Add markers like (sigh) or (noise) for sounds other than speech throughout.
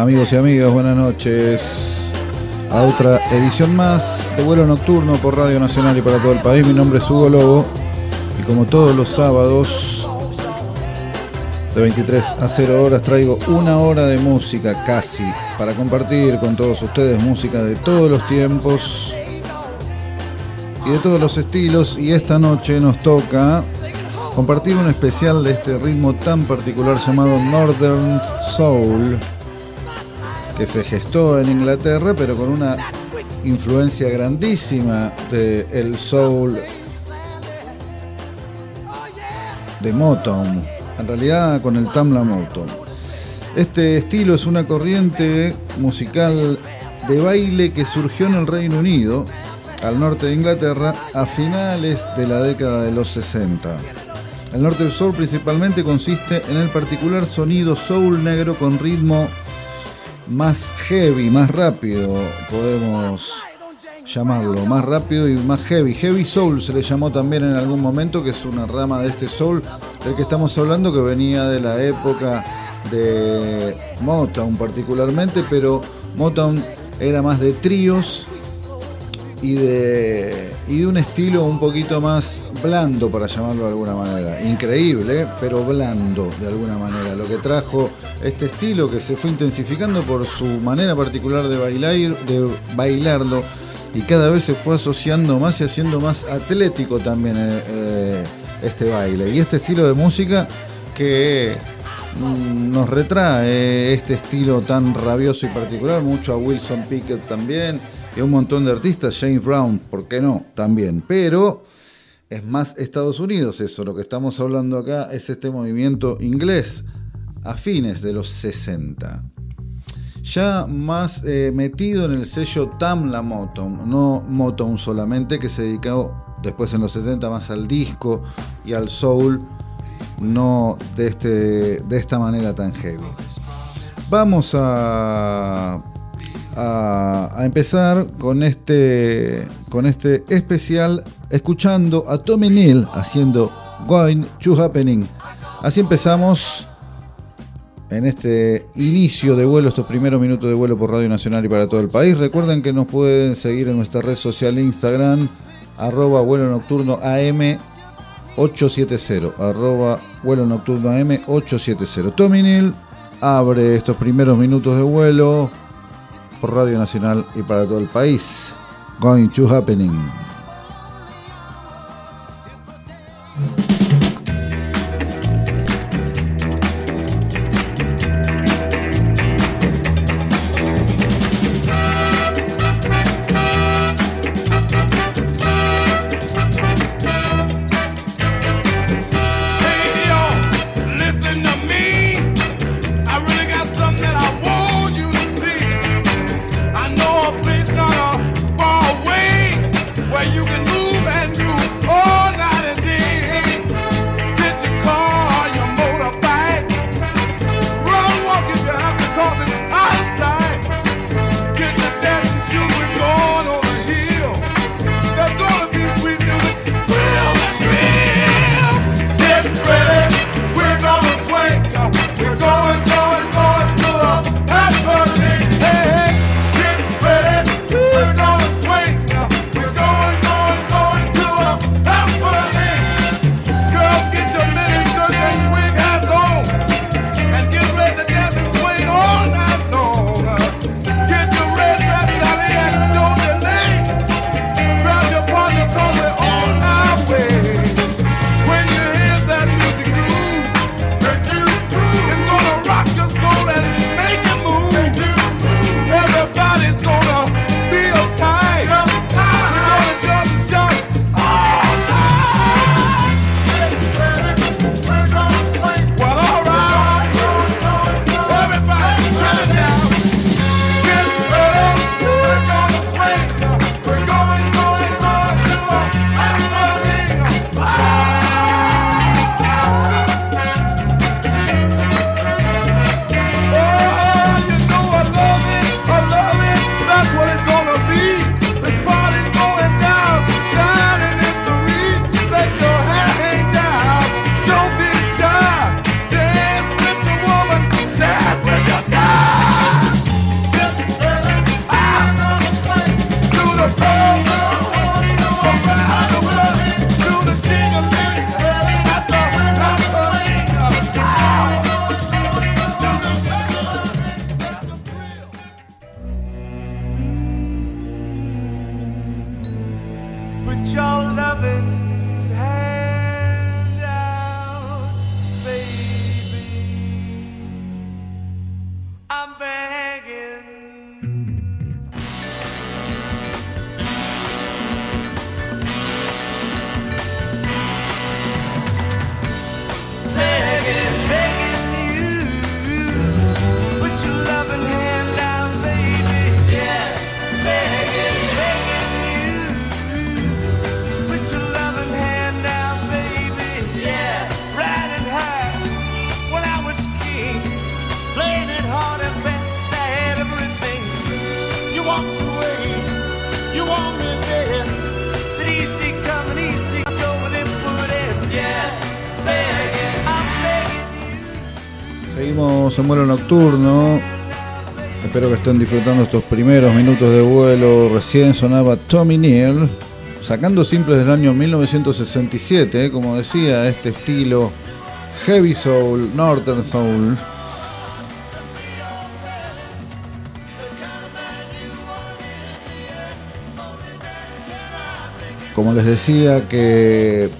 Amigos y amigas, buenas noches. A otra edición más de vuelo nocturno por Radio Nacional y para todo el país. Mi nombre es Hugo Lobo y como todos los sábados de 23 a 0 horas traigo una hora de música casi para compartir con todos ustedes música de todos los tiempos y de todos los estilos y esta noche nos toca compartir un especial de este ritmo tan particular llamado Northern Soul que se gestó en Inglaterra, pero con una influencia grandísima del el soul de Motown, en realidad con el Tamla Motown. Este estilo es una corriente musical de baile que surgió en el Reino Unido, al norte de Inglaterra, a finales de la década de los 60. El norte del soul principalmente consiste en el particular sonido soul negro con ritmo más heavy, más rápido, podemos llamarlo, más rápido y más heavy. Heavy Soul se le llamó también en algún momento, que es una rama de este soul del que estamos hablando, que venía de la época de Motown particularmente, pero Motown era más de tríos y de, y de un estilo un poquito más blando, para llamarlo de alguna manera. Increíble, pero blando de alguna manera. Lo que trajo este estilo que se fue intensificando por su manera particular de bailar, de bailarlo y cada vez se fue asociando más y haciendo más atlético también eh, eh, este baile. Y este estilo de música que mm, nos retrae este estilo tan rabioso y particular, mucho a Wilson Pickett también y un montón de artistas, James Brown, ¿por qué no? También, pero es más Estados Unidos eso, lo que estamos hablando acá es este movimiento inglés a fines de los 60. Ya más eh, metido en el sello Tamla Motown, no Motown solamente, que se dedicó después en los 70 más al disco y al soul, no de, este, de esta manera tan heavy. Vamos a a, empezar con este, con este especial escuchando a Tommy Neal haciendo Going to Happening. Así empezamos en este inicio de vuelo, estos primeros minutos de vuelo por Radio Nacional y para todo el país. Recuerden que nos pueden seguir en nuestra red social Instagram, arroba vuelo nocturno AM 870, arroba vuelo nocturno AM 870. Tommy Neal abre estos primeros minutos de vuelo por Radio Nacional y para todo el país. Going to Happening. Seguimos en vuelo nocturno. Espero que estén disfrutando estos primeros minutos de vuelo. Recién sonaba Tommy Neal, sacando simples del año 1967, ¿eh? como decía, este estilo heavy soul, northern soul. Como les decía que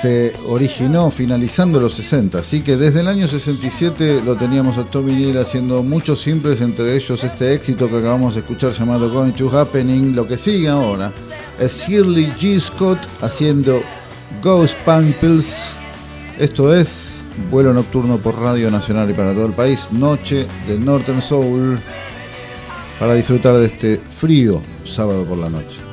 se originó finalizando los 60, así que desde el año 67 lo teníamos a Tommy Neal haciendo muchos simples, entre ellos este éxito que acabamos de escuchar llamado Going to Happening. Lo que sigue ahora es Shirley G. Scott haciendo Ghost Pamples. Esto es vuelo nocturno por Radio Nacional y para todo el país, noche de Northern Soul, para disfrutar de este frío sábado por la noche.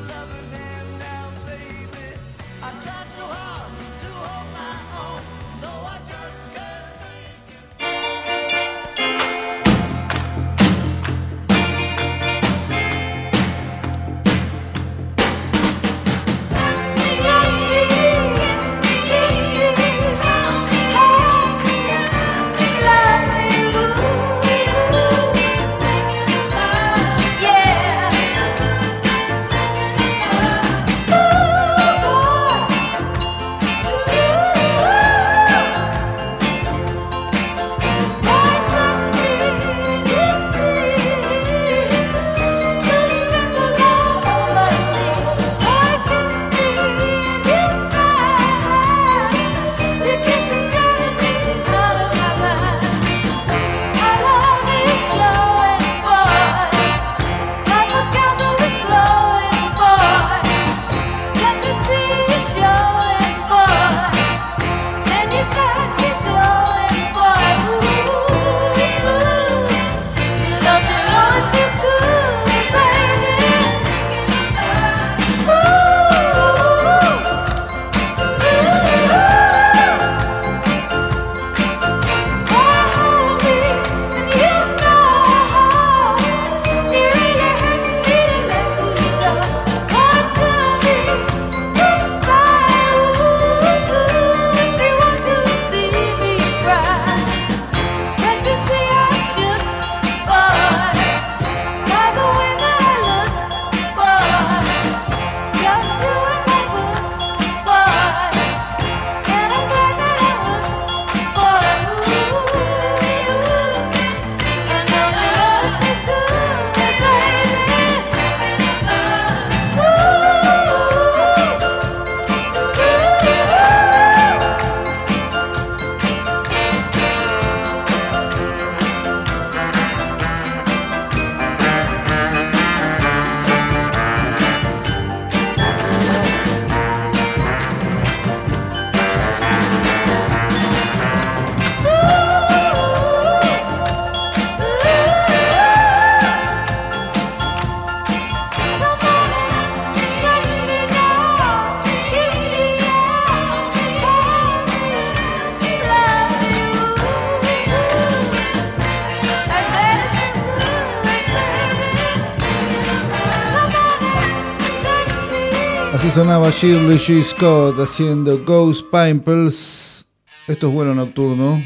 Sonaba Shirley G. Scott haciendo Ghost Pimples. Esto es vuelo nocturno.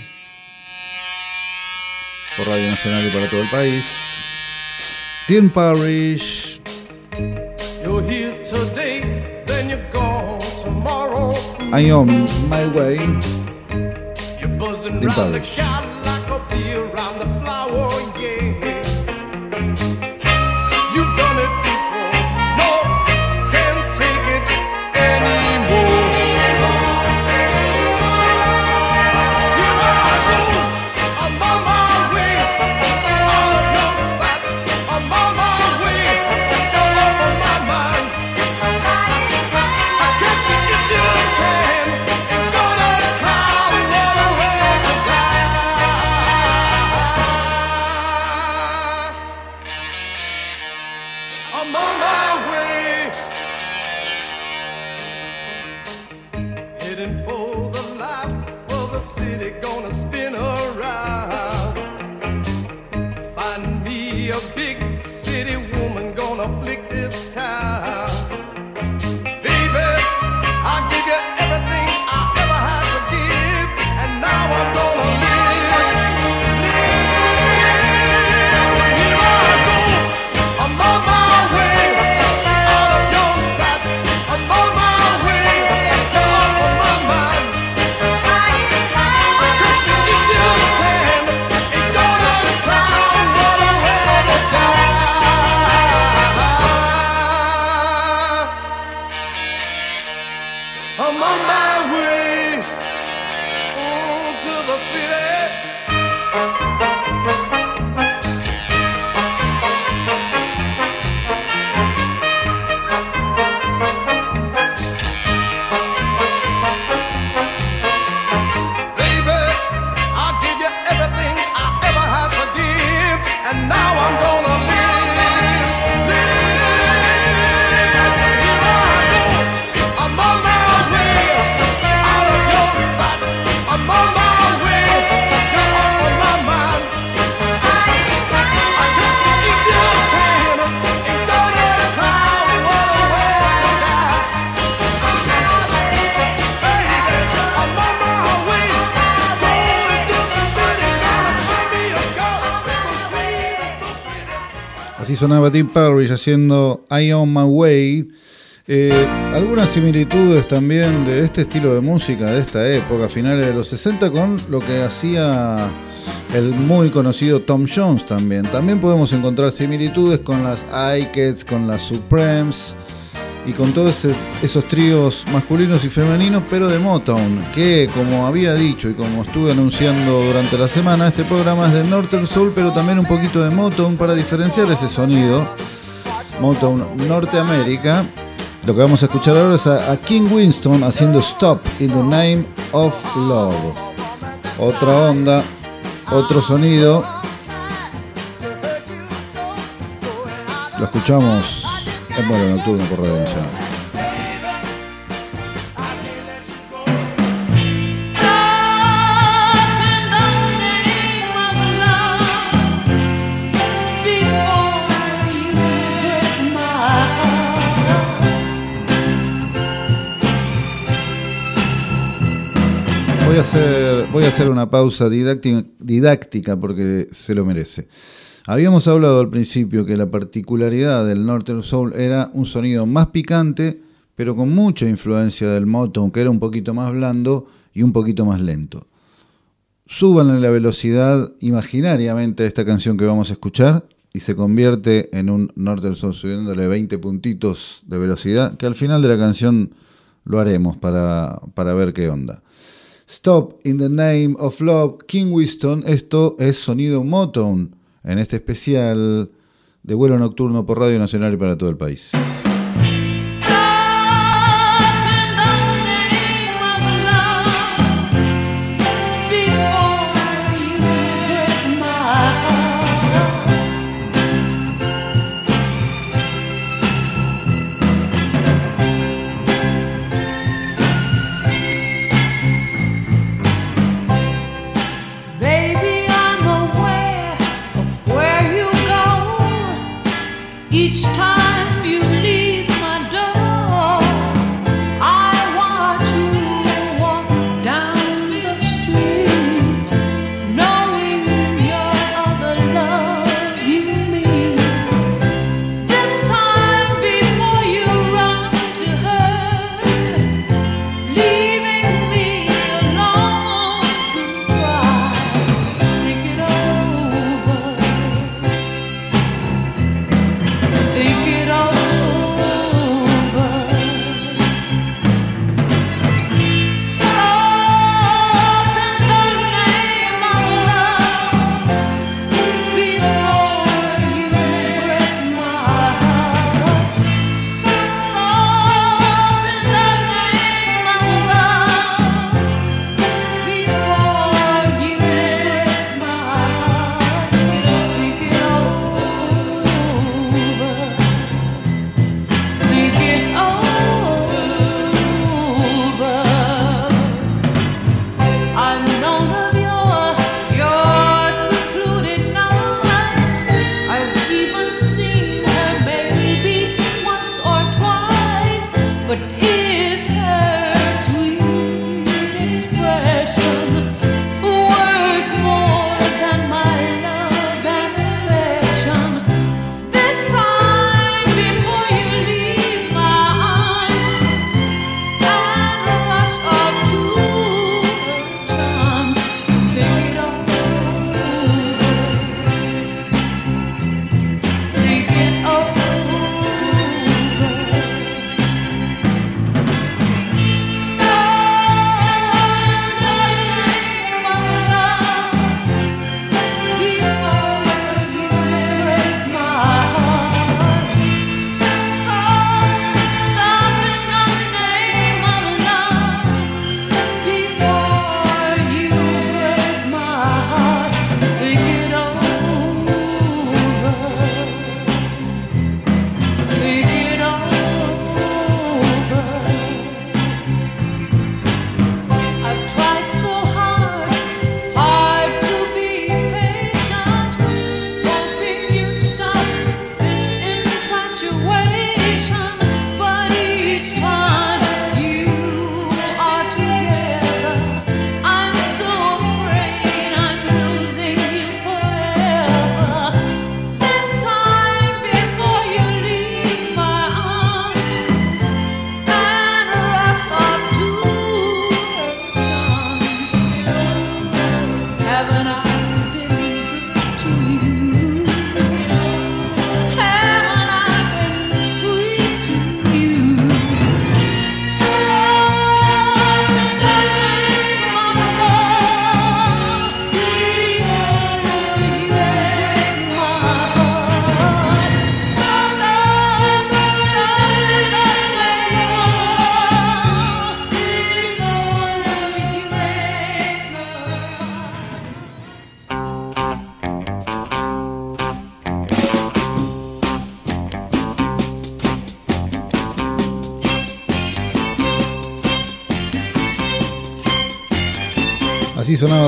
Por Radio Nacional y para todo el país. Tim Parish. I on my way. Tim. Sonaba Deep Parrish haciendo I On My Way. Eh, algunas similitudes también de este estilo de música de esta época, finales de los 60, con lo que hacía el muy conocido Tom Jones también. También podemos encontrar similitudes con las Ikeets, con las Supremes y con todos esos tríos masculinos y femeninos, pero de Motown, que como había dicho y como estuve anunciando durante la semana, este programa es de Northern Soul, pero también un poquito de Motown para diferenciar ese sonido. Motown Norteamérica. Lo que vamos a escuchar ahora es a, King Winston haciendo Stop in the Name of Love. Otra onda, otro sonido. Lo escuchamos en vuelo nocturno por Nacional. Voy a hacer, voy a hacer una pausa didáctica porque se lo merece. Habíamos hablado al principio que la particularidad del Northern Soul era un sonido más picante, pero con mucha influencia del Motown, que era un poquito más blando y un poquito más lento. Súbanle la velocidad imaginariamente a esta canción que vamos a escuchar y se convierte en un Northern Soul subiéndole 20 puntitos de velocidad, que al final de la canción lo haremos para, para ver qué onda. Stop in the Name of Love, King Winston, esto es sonido Motown en este especial de vuelo nocturno por Radio Nacional y para todo el país.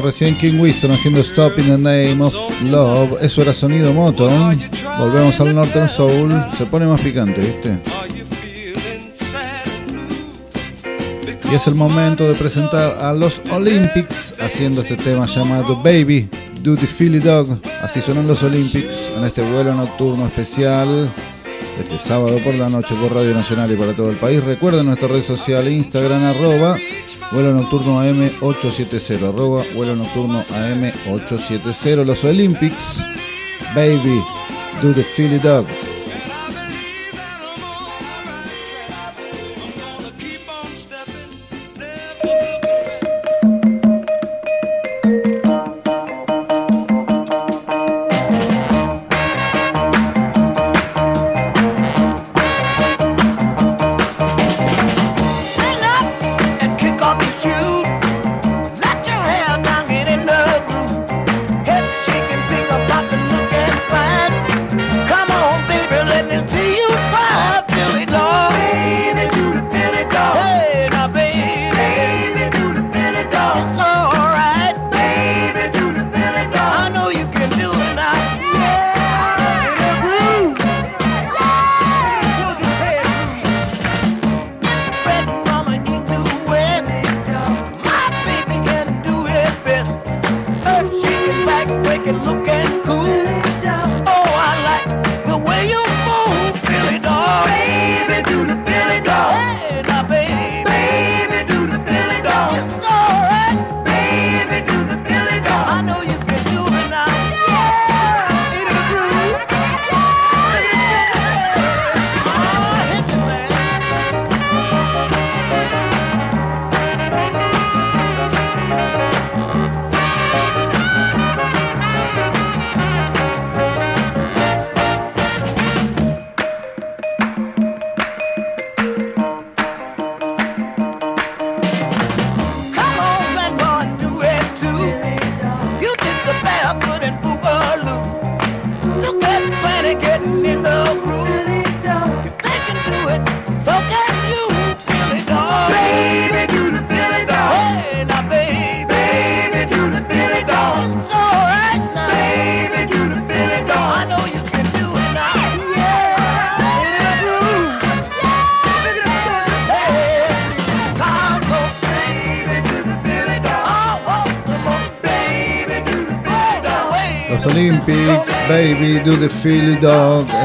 Recién King Winston haciendo Stop in the Name of Love. Eso era sonido moto. Volvemos al Northern Soul. Se pone más picante, ¿viste? Y es el momento de presentar a los Olympics haciendo este tema llamado Baby, the Philly Dog. Así suenan los Olympics en este vuelo nocturno especial este sábado por la noche por Radio Nacional y para todo el país. Recuerden nuestra red social Instagram arroba vuelo nocturno AM870 arroba vuelo nocturno AM870 los Olympics Baby Do the Philly Dog Baby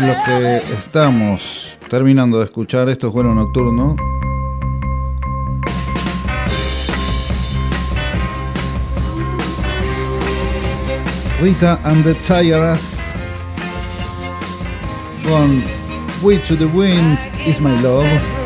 lo que estamos terminando de escuchar. Esto es Vuelo Nocturno. Rita and the Tires con Way to the Wind is My Love.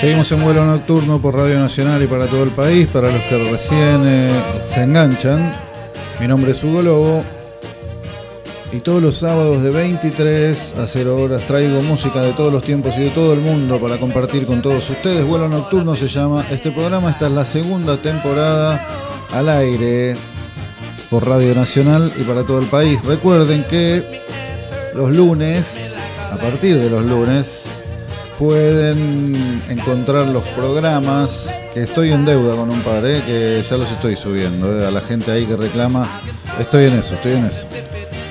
Seguimos en vuelo nocturno por Radio Nacional y para todo el país. Para los que recién eh, se enganchan, mi nombre es Hugo Lobo. Y todos los sábados de 23 a 0 horas traigo música de todos los tiempos y de todo el mundo para compartir con todos ustedes. Vuelo nocturno se llama este programa. Esta es la segunda temporada al aire por Radio Nacional y para todo el país. Recuerden que los lunes, a partir de los lunes, pueden encontrar los programas estoy en deuda con un par, ¿eh? que ya los estoy subiendo. ¿eh? A la gente ahí que reclama, estoy en eso, estoy en eso.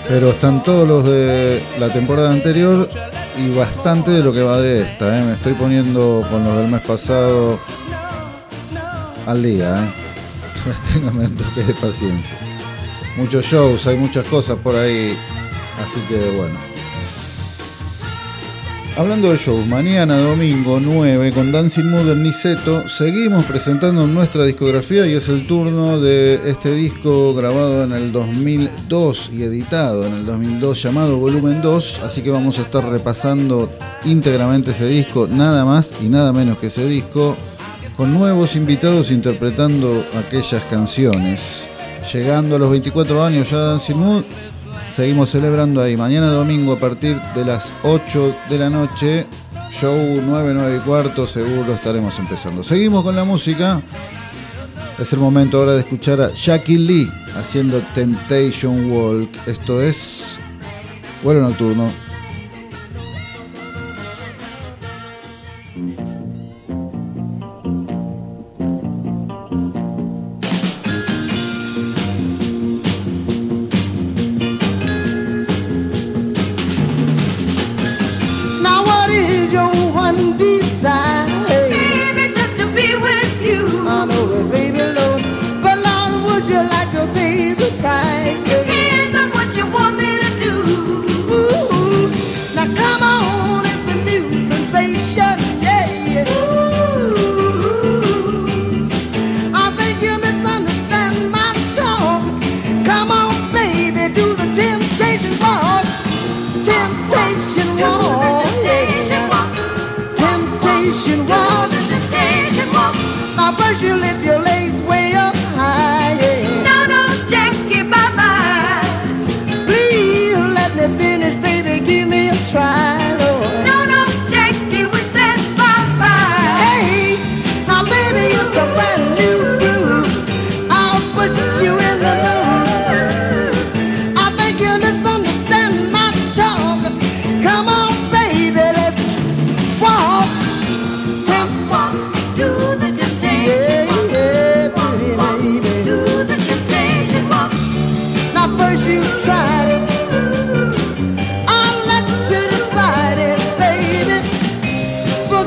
Pero están todos los de la temporada anterior y bastante de lo que va de esta. ¿eh? Me estoy poniendo con los del mes pasado al día. (laughs) Ténganme un toque de paciencia. Muchos shows, hay muchas cosas por ahí. Así que bueno. Hablando de shows, mañana domingo 9 con Dancing Mood en Niceto seguimos presentando nuestra discografía y es el turno de este disco grabado en el 2002 y editado en el 2002 llamado Volumen 2, así que vamos a estar repasando íntegramente ese disco, nada más y nada menos que ese disco, con nuevos invitados interpretando aquellas canciones. Llegando a los 24 años ya Dancing Mood Seguimos celebrando ahí. Mañana domingo a partir de las 8 de la noche. Show 9, 9 y cuarto. Seguro estaremos empezando. Seguimos con la música. Es el momento ahora de escuchar a Jackie Lee haciendo Temptation Walk. Esto es vuelo nocturno.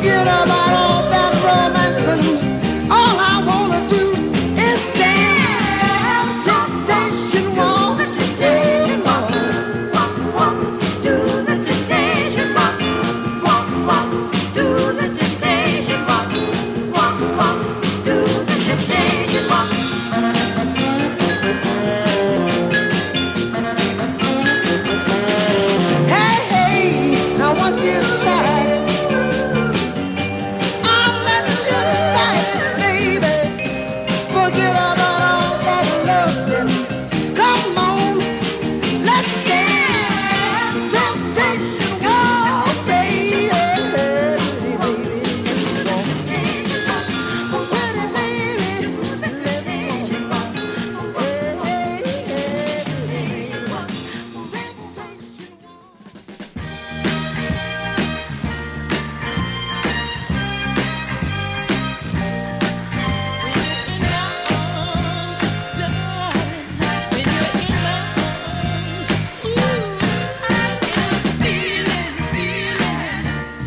forget about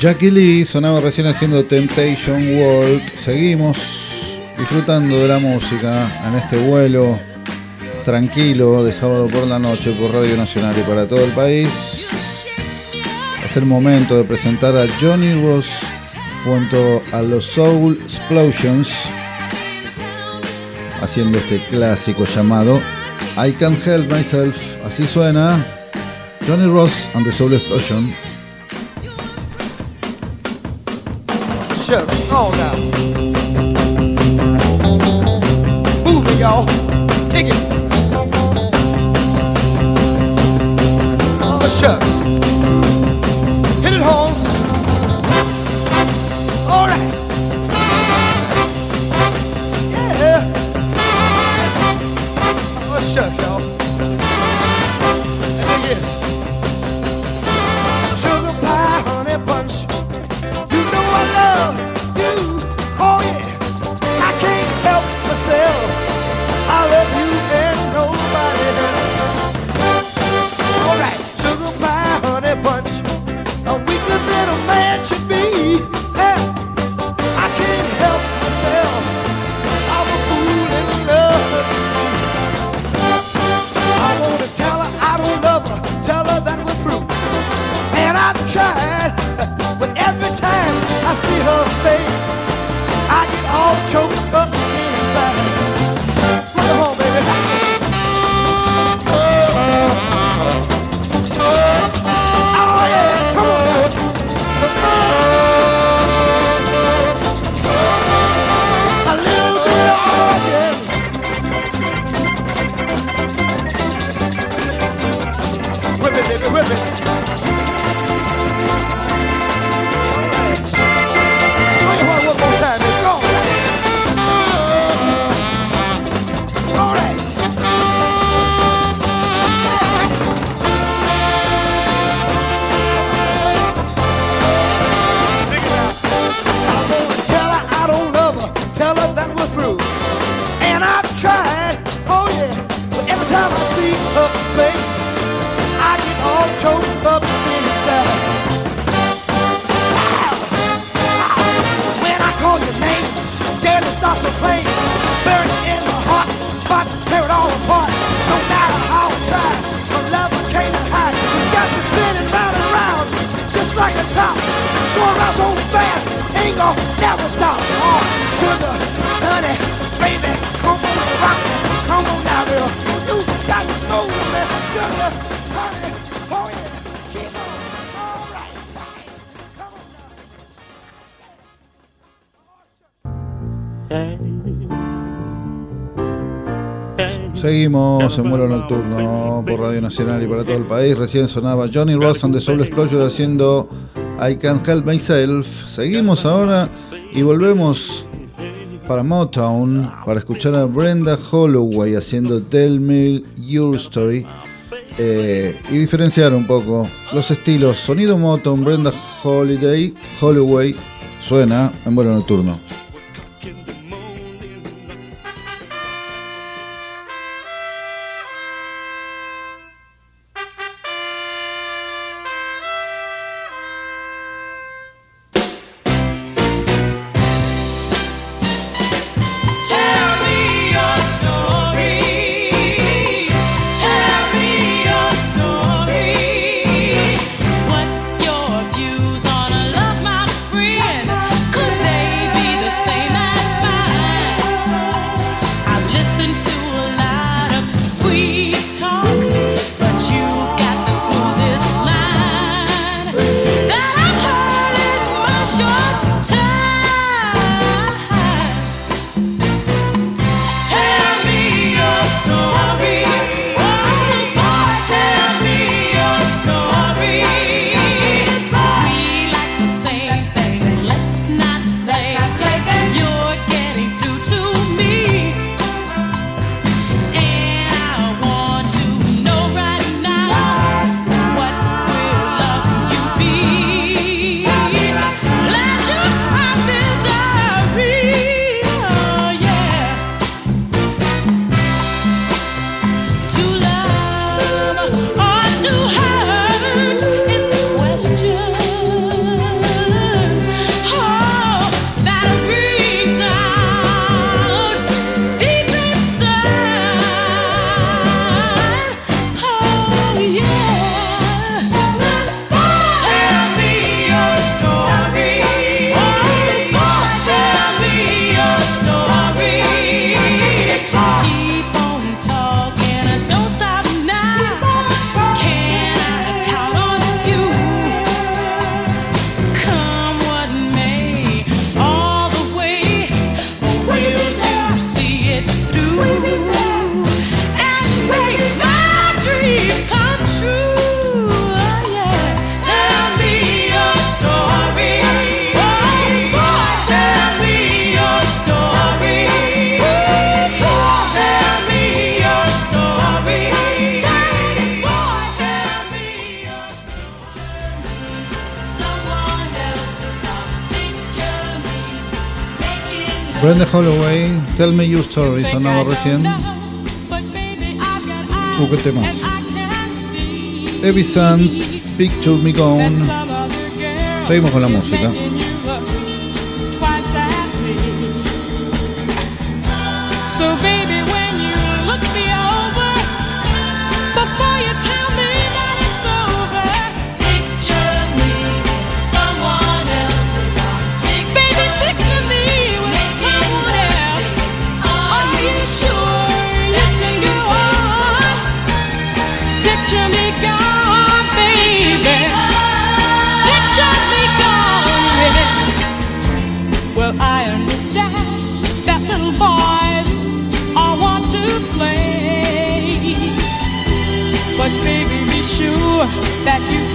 Jackie Lee sonaba recién haciendo Temptation Walk. Seguimos disfrutando de la música en este vuelo tranquilo de sábado por la noche por Radio Nacional y para todo el país. Es el momento de presentar a Johnny Ross junto a los Soul Explosions haciendo este clásico llamado I Can't Help Myself. Así suena Johnny Ross and the Soul Explosion. show. Oh no. Move it, y'all. Take it. Oh shucks. estamos en vuelo nocturno por Radio Nacional y para todo el país. Recién sonaba Johnny Ross de Soul Explosion haciendo I Can't Help Myself. Seguimos ahora y volvemos para Motown para escuchar a Brenda Holloway haciendo Tell Me Your Story eh, y diferenciar un poco los estilos. Sonido Motown, Brenda Holiday, Holloway, suena en vuelo nocturno. Brenda Holloway, Tell Me Your Story, sonaba recién. Uh, qué temas. Evie Sands, Picture Me Gone. Seguimos con la música. So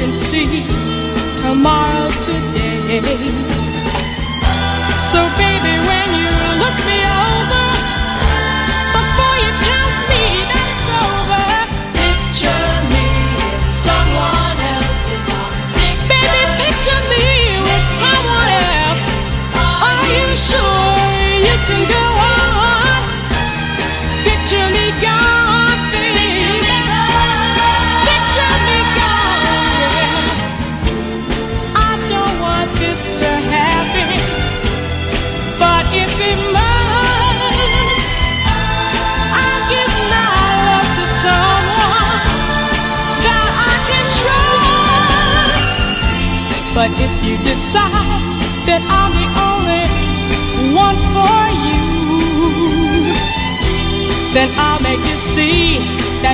can see tomorrow today.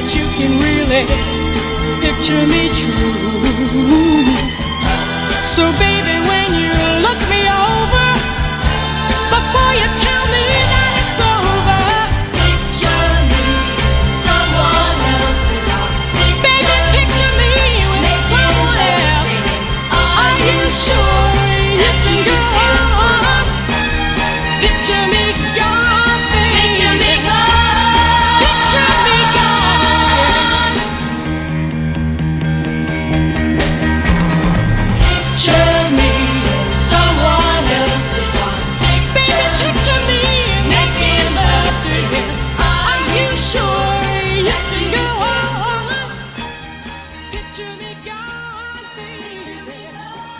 that you can really picture me true. So, baby.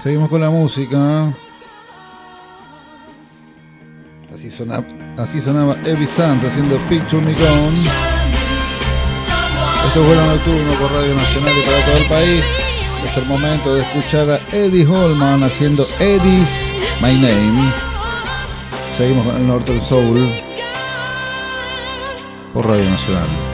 Seguimos con la música. Así sonaba, así sonaba Evie Sant haciendo Picture Me Gone. Esto es Vuelo Nocturno por Radio Nacional y para todo el país. Es el momento de escuchar a Eddie Holman haciendo Eddie's My Name. Seguimos con el Norte del Soul por Radio Nacional.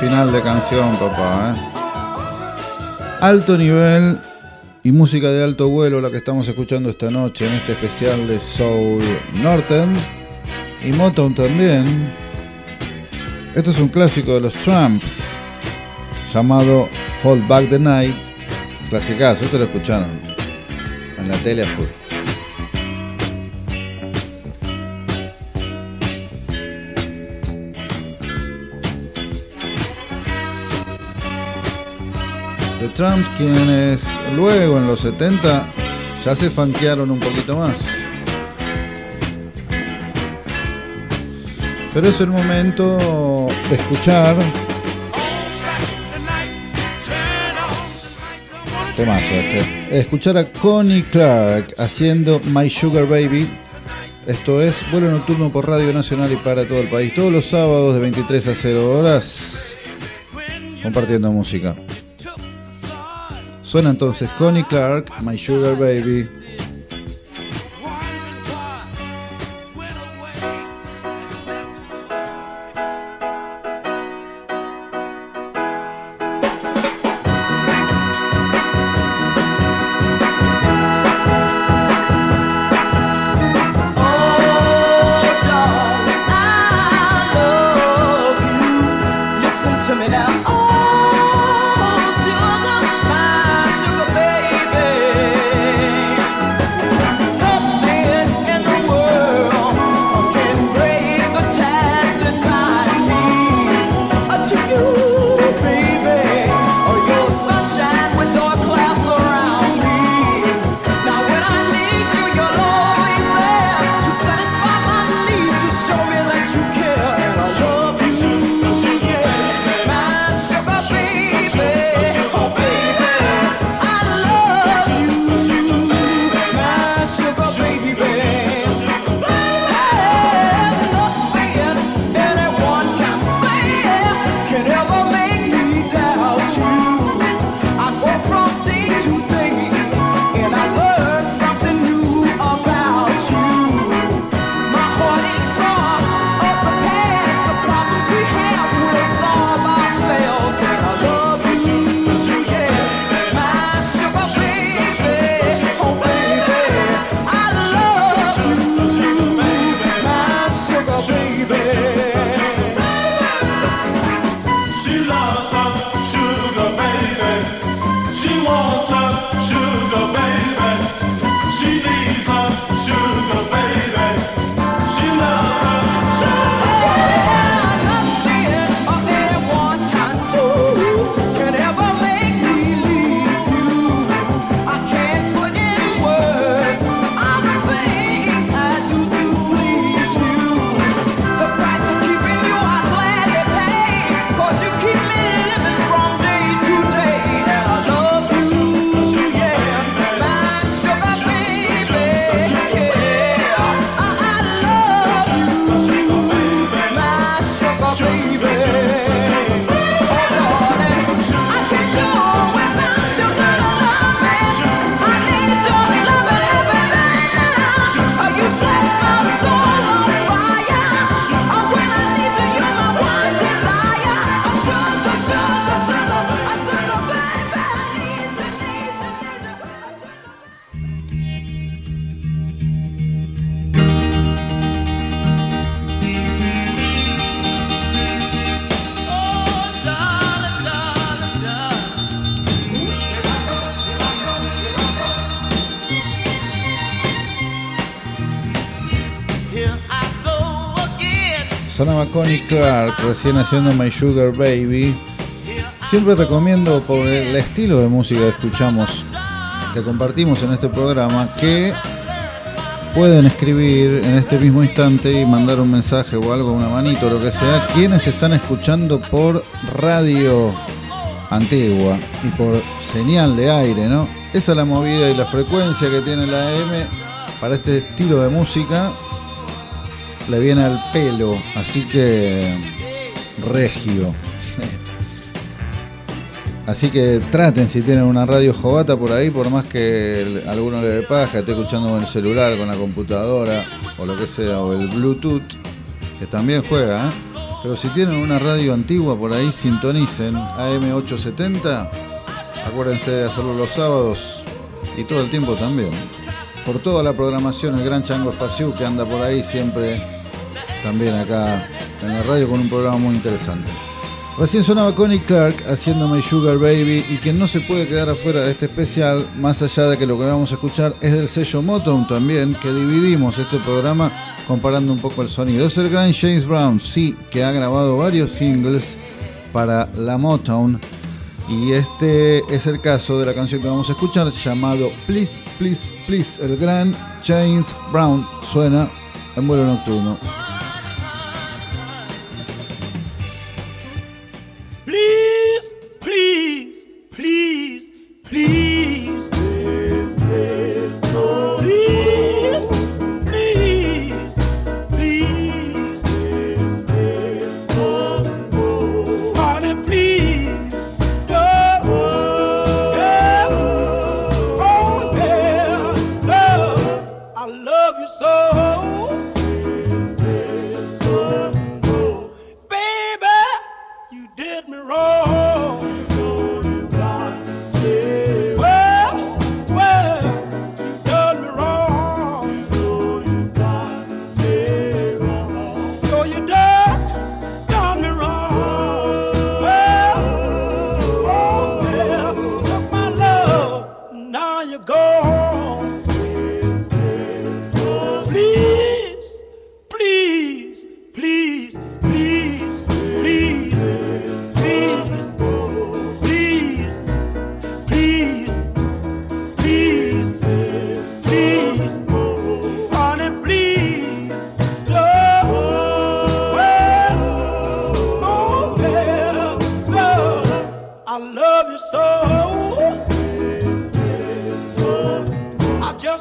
Final de canción, papá. ¿eh? Alto nivel y música de alto vuelo, la que estamos escuchando esta noche en este especial de Soul Norton y Motown también. Esto es un clásico de los Tramps llamado Hold Back the Night. Clasicazo, esto lo escucharon en la tele a full. The Tramps, quienes luego en los 70 ya se fanquearon un poquito más. Pero es el momento de escuchar. Temazo este. Escuchar a Connie Clark haciendo My Sugar Baby. Esto es vuelo nocturno por Radio Nacional y para todo el país. Todos los sábados de 23 a 0 horas. Compartiendo música. Suena entonces Connie Clark, My Sugar Baby. Connie Clark recién haciendo My Sugar Baby. Siempre recomiendo por el estilo de música que escuchamos, que compartimos en este programa, que pueden escribir en este mismo instante y mandar un mensaje o algo, una manito, lo que sea, quienes están escuchando por radio antigua y por señal de aire, ¿no? Esa es la movida y la frecuencia que tiene la AM para este estilo de música le viene al pelo, así que regio. Así que traten si tienen una radio jovata por ahí, por más que el- alguno le dé paja, esté escuchando con el celular, con la computadora o lo que sea, o el Bluetooth, que también juega, ¿eh? Pero si tienen una radio antigua por ahí, sintonicen AM870. Acuérdense de hacerlo los sábados y todo el tiempo también. Por toda la programación, el Gran Chango Espacio que anda por ahí siempre también acá en la radio con un programa muy interesante. Recién sonaba Connie Clark haciendo My Sugar Baby y quien no se puede quedar afuera de este especial, más allá de que lo que vamos a escuchar es del sello Motown también, que dividimos este programa comparando un poco el sonido. Es el gran James Brown, sí, que ha grabado varios singles para la Motown y este es el caso de la canción que vamos a escuchar llamado Please, Please, Please. El gran James Brown suena en vuelo nocturno.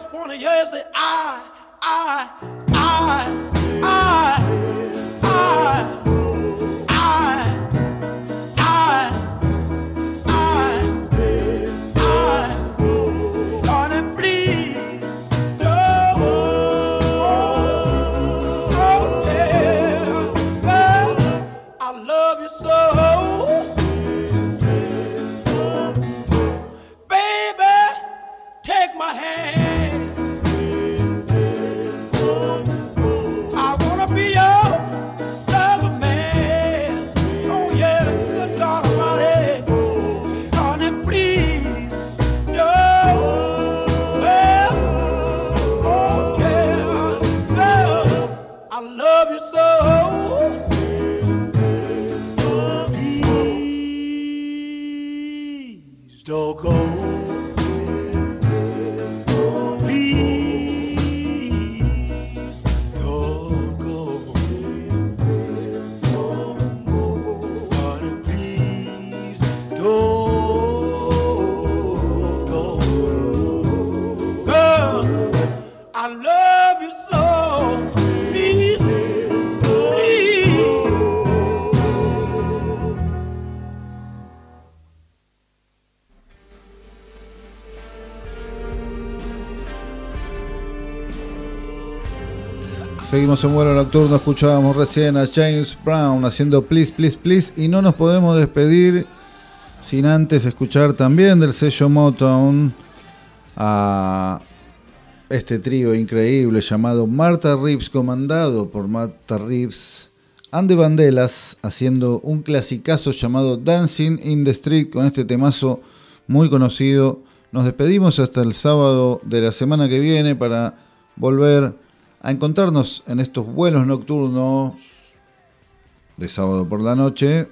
just want to hear say, I, I, I. Seguimos en vuelo nocturno, escuchábamos recién a James Brown haciendo Please, Please, Please y no nos podemos despedir sin antes escuchar también del sello Motown a este trío increíble llamado Martha Reeves, comandado por Martha Reeves, Andy Bandelas haciendo un clasicazo llamado Dancing in the Street con este temazo muy conocido. Nos despedimos hasta el sábado de la semana que viene para volver a encontrarnos en estos vuelos nocturnos de sábado por la noche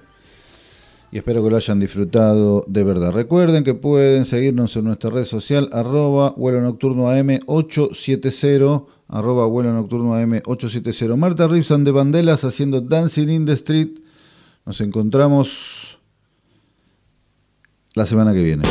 y espero que lo hayan disfrutado de verdad. Recuerden que pueden seguirnos en nuestra red social arroba vuelo nocturno AM870 arroba vuelo nocturno AM870 Marta Ripson de Bandelas haciendo Dancing in the Street. Nos encontramos la semana que viene.